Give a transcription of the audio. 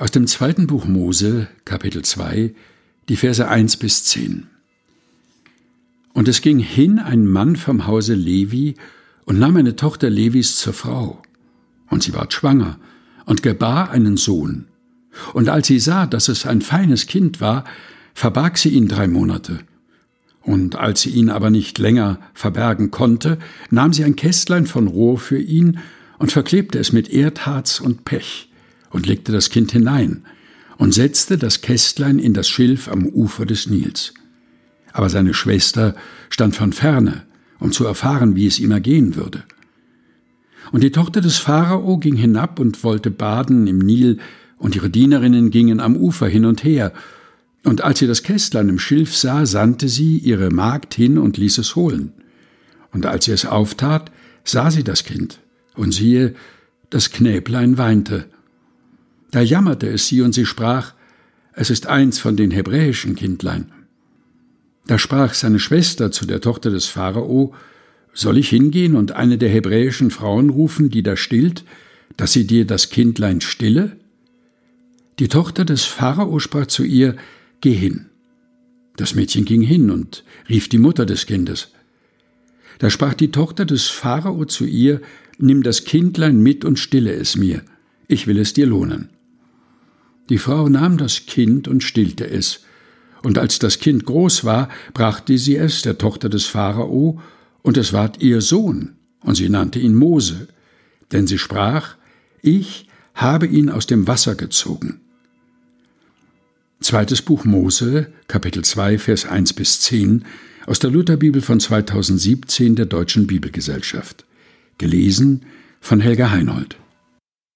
Aus dem zweiten Buch Mose, Kapitel 2, die Verse 1 bis 10. Und es ging hin ein Mann vom Hause Levi und nahm eine Tochter Levis zur Frau. Und sie ward schwanger und gebar einen Sohn. Und als sie sah, dass es ein feines Kind war, verbarg sie ihn drei Monate. Und als sie ihn aber nicht länger verbergen konnte, nahm sie ein Kästlein von Rohr für ihn und verklebte es mit Erdharz und Pech und legte das Kind hinein und setzte das Kästlein in das Schilf am Ufer des Nils. Aber seine Schwester stand von ferne, um zu erfahren, wie es ihm ergehen würde. Und die Tochter des Pharao ging hinab und wollte baden im Nil, und ihre Dienerinnen gingen am Ufer hin und her. Und als sie das Kästlein im Schilf sah, sandte sie ihre Magd hin und ließ es holen. Und als sie es auftat, sah sie das Kind, und siehe, das Knäblein weinte. Da jammerte es sie und sie sprach, es ist eins von den hebräischen Kindlein. Da sprach seine Schwester zu der Tochter des Pharao, soll ich hingehen und eine der hebräischen Frauen rufen, die da stillt, dass sie dir das Kindlein stille? Die Tochter des Pharao sprach zu ihr, Geh hin. Das Mädchen ging hin und rief die Mutter des Kindes. Da sprach die Tochter des Pharao zu ihr, Nimm das Kindlein mit und stille es mir, ich will es dir lohnen. Die Frau nahm das Kind und stillte es, und als das Kind groß war, brachte sie es der Tochter des Pharao, und es ward ihr Sohn, und sie nannte ihn Mose, denn sie sprach, ich habe ihn aus dem Wasser gezogen. Zweites Buch Mose, Kapitel 2, Vers 1 bis 10 aus der Lutherbibel von 2017 der Deutschen Bibelgesellschaft. Gelesen von Helga Heinold.